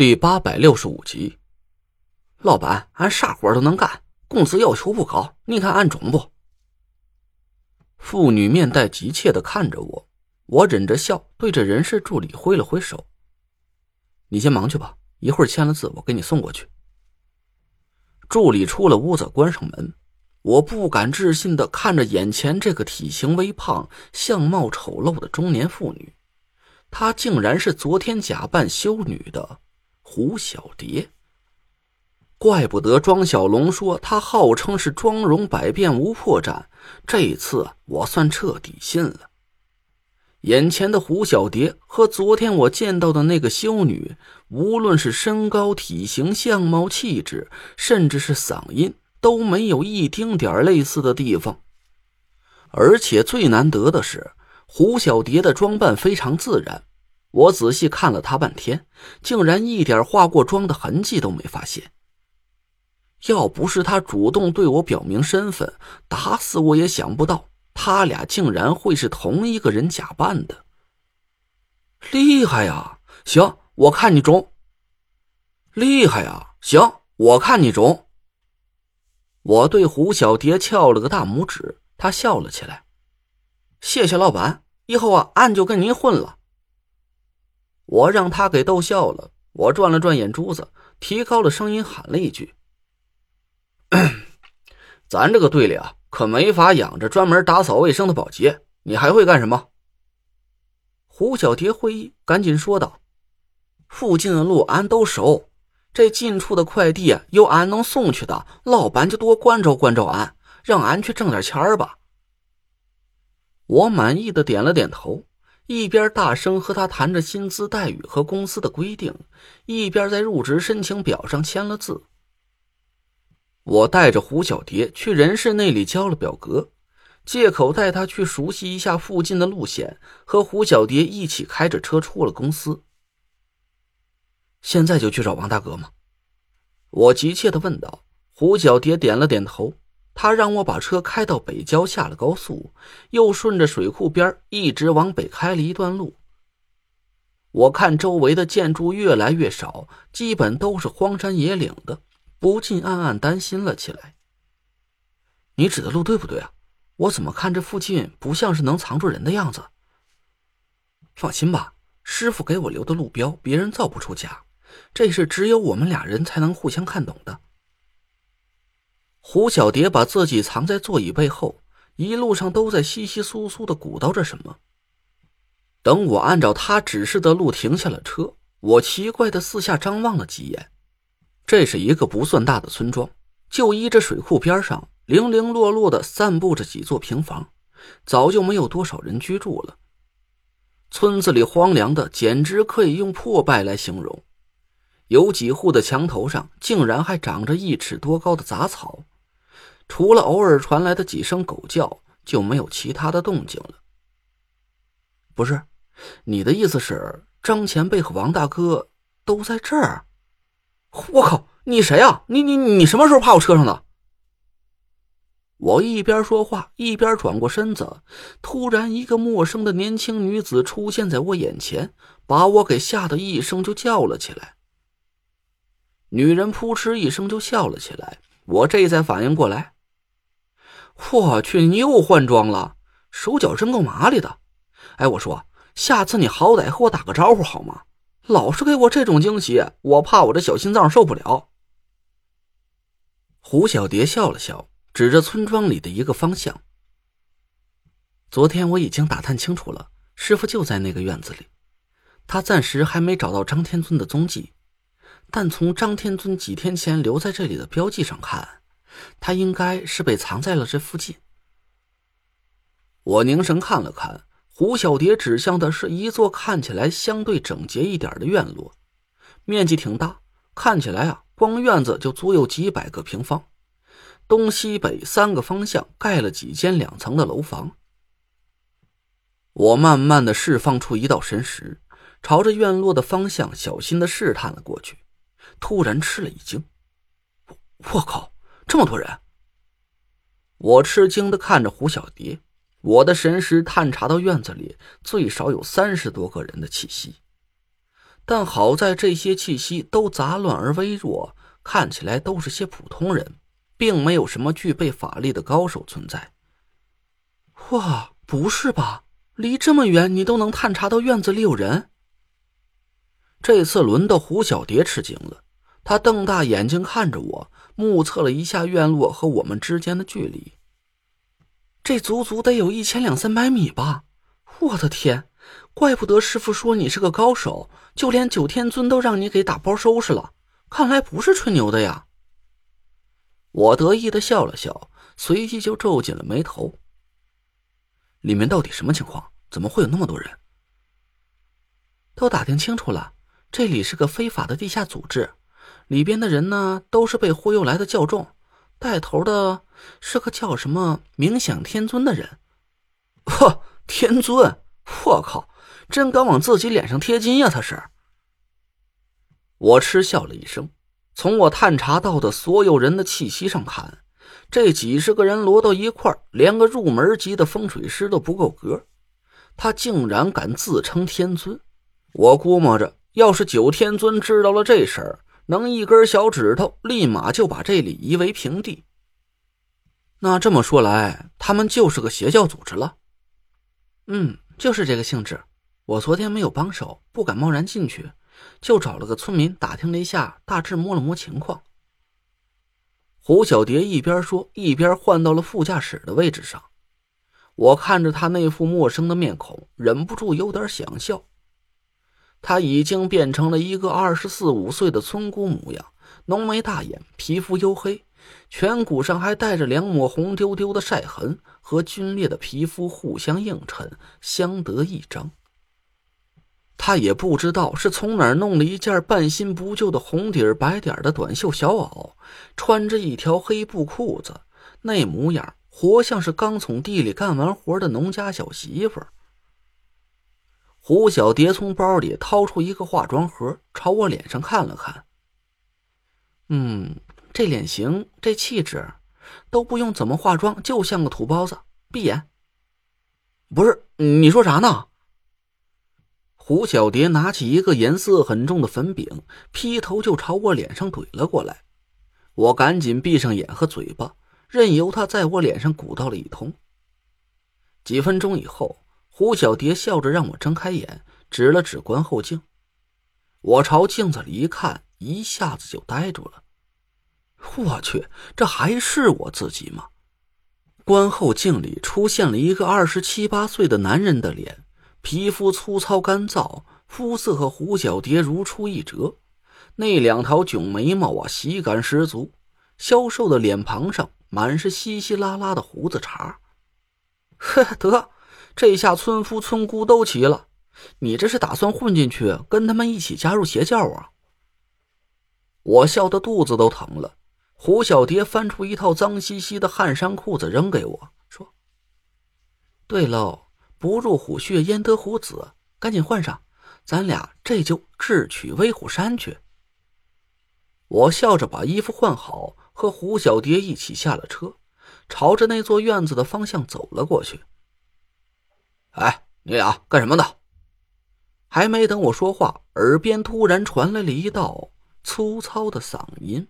第八百六十五集，老板，俺啥活都能干，工资要求不高，你看俺中不？妇女面带急切的看着我，我忍着笑对着人事助理挥了挥手：“你先忙去吧，一会儿签了字，我给你送过去。”助理出了屋子，关上门，我不敢置信的看着眼前这个体型微胖、相貌丑陋的中年妇女，她竟然是昨天假扮修女的。胡小蝶，怪不得庄小龙说他号称是妆容百变无破绽。这次我算彻底信了。眼前的胡小蝶和昨天我见到的那个修女，无论是身高、体型、相貌、气质，甚至是嗓音，都没有一丁点类似的地方。而且最难得的是，胡小蝶的装扮非常自然。我仔细看了他半天，竟然一点化过妆的痕迹都没发现。要不是他主动对我表明身份，打死我也想不到他俩竟然会是同一个人假扮的。厉害呀！行，我看你中。厉害呀！行，我看你中。我对胡小蝶翘了个大拇指，他笑了起来。谢谢老板，以后啊，俺就跟您混了。我让他给逗笑了，我转了转眼珠子，提高了声音喊了一句：“ 咱这个队里啊，可没法养着专门打扫卫生的保洁，你还会干什么？”胡小蝶会意，赶紧说道：“附近的路俺都熟，这近处的快递有俺能送去的，老板就多关照关照俺，让俺去挣点钱吧。”我满意的点了点头。一边大声和他谈着薪资待遇和公司的规定，一边在入职申请表上签了字。我带着胡小蝶去人事那里交了表格，借口带她去熟悉一下附近的路线，和胡小蝶一起开着车出了公司。现在就去找王大哥吗？我急切的问道。胡小蝶点了点头。他让我把车开到北郊，下了高速，又顺着水库边一直往北开了一段路。我看周围的建筑越来越少，基本都是荒山野岭的，不禁暗暗担心了起来。你指的路对不对啊？我怎么看这附近不像是能藏住人的样子？放心吧，师傅给我留的路标，别人造不出假，这是只有我们俩人才能互相看懂的。胡小蝶把自己藏在座椅背后，一路上都在稀稀疏疏的鼓捣着什么。等我按照他指示的路停下了车，我奇怪的四下张望了几眼。这是一个不算大的村庄，就依着水库边上，零零落落的散布着几座平房，早就没有多少人居住了。村子里荒凉的简直可以用破败来形容，有几户的墙头上竟然还长着一尺多高的杂草。除了偶尔传来的几声狗叫，就没有其他的动静了。不是，你的意思是张前辈和王大哥都在这儿？我靠，你谁啊？你你你什么时候爬我车上的？我一边说话一边转过身子，突然一个陌生的年轻女子出现在我眼前，把我给吓得一声就叫了起来。女人扑哧一声就笑了起来，我这才反应过来。我去，你又换装了，手脚真够麻利的。哎，我说，下次你好歹和我打个招呼好吗？老是给我这种惊喜，我怕我这小心脏受不了。胡小蝶笑了笑，指着村庄里的一个方向。昨天我已经打探清楚了，师傅就在那个院子里。他暂时还没找到张天尊的踪迹，但从张天尊几天前留在这里的标记上看。他应该是被藏在了这附近。我凝神看了看，胡小蝶指向的是一座看起来相对整洁一点的院落，面积挺大，看起来啊，光院子就足有几百个平方，东西北三个方向盖了几间两层的楼房。我慢慢的释放出一道神识，朝着院落的方向小心的试探了过去，突然吃了一惊，我我靠！这么多人，我吃惊的看着胡小蝶。我的神识探查到院子里最少有三十多个人的气息，但好在这些气息都杂乱而微弱，看起来都是些普通人，并没有什么具备法力的高手存在。哇，不是吧？离这么远，你都能探查到院子里有人？这次轮到胡小蝶吃惊了，她瞪大眼睛看着我，目测了一下院落和我们之间的距离。这足足得有一千两三百米吧！我的天，怪不得师傅说你是个高手，就连九天尊都让你给打包收拾了。看来不是吹牛的呀！我得意的笑了笑，随即就皱紧了眉头。里面到底什么情况？怎么会有那么多人？都打听清楚了。这里是个非法的地下组织，里边的人呢都是被忽悠来的教众，带头的是个叫什么“冥想天尊”的人。呵，天尊！我靠，真敢往自己脸上贴金呀！他是。我嗤笑了一声，从我探查到的所有人的气息上看，这几十个人摞到一块连个入门级的风水师都不够格。他竟然敢自称天尊，我估摸着。要是九天尊知道了这事儿，能一根小指头立马就把这里夷为平地。那这么说来，他们就是个邪教组织了。嗯，就是这个性质。我昨天没有帮手，不敢贸然进去，就找了个村民打听了一下，大致摸了摸情况。胡小蝶一边说，一边换到了副驾驶的位置上。我看着他那副陌生的面孔，忍不住有点想笑。他已经变成了一个二十四五岁的村姑模样，浓眉大眼，皮肤黝黑，颧骨上还带着两抹红丢丢的晒痕，和皲裂的皮肤互相映衬，相得益彰。他也不知道是从哪儿弄了一件半新不旧的红底儿白点的短袖小袄，穿着一条黑布裤子，那模样活像是刚从地里干完活的农家小媳妇儿。胡小蝶从包里掏出一个化妆盒，朝我脸上看了看。嗯，这脸型、这气质，都不用怎么化妆，就像个土包子。闭眼。不是，你说啥呢？胡小蝶拿起一个颜色很重的粉饼，劈头就朝我脸上怼了过来。我赶紧闭上眼和嘴巴，任由他在我脸上鼓捣了一通。几分钟以后。胡小蝶笑着让我睁开眼，指了指观后镜。我朝镜子里一看，一下子就呆住了。我去，这还是我自己吗？观后镜里出现了一个二十七八岁的男人的脸，皮肤粗糙干燥，肤色和胡小蝶如出一辙。那两条囧眉毛啊，喜感十足。消瘦的脸庞上满是稀稀拉拉的胡子茬。呵，得。这下村夫村姑都齐了，你这是打算混进去，跟他们一起加入邪教啊？我笑得肚子都疼了。胡小蝶翻出一套脏兮兮的汗衫裤子扔给我，说：“对喽，不入虎穴焉得虎子，赶紧换上，咱俩这就智取威虎山去。”我笑着把衣服换好，和胡小蝶一起下了车，朝着那座院子的方向走了过去。哎，你俩干什么的？还没等我说话，耳边突然传来了一道粗糙的嗓音。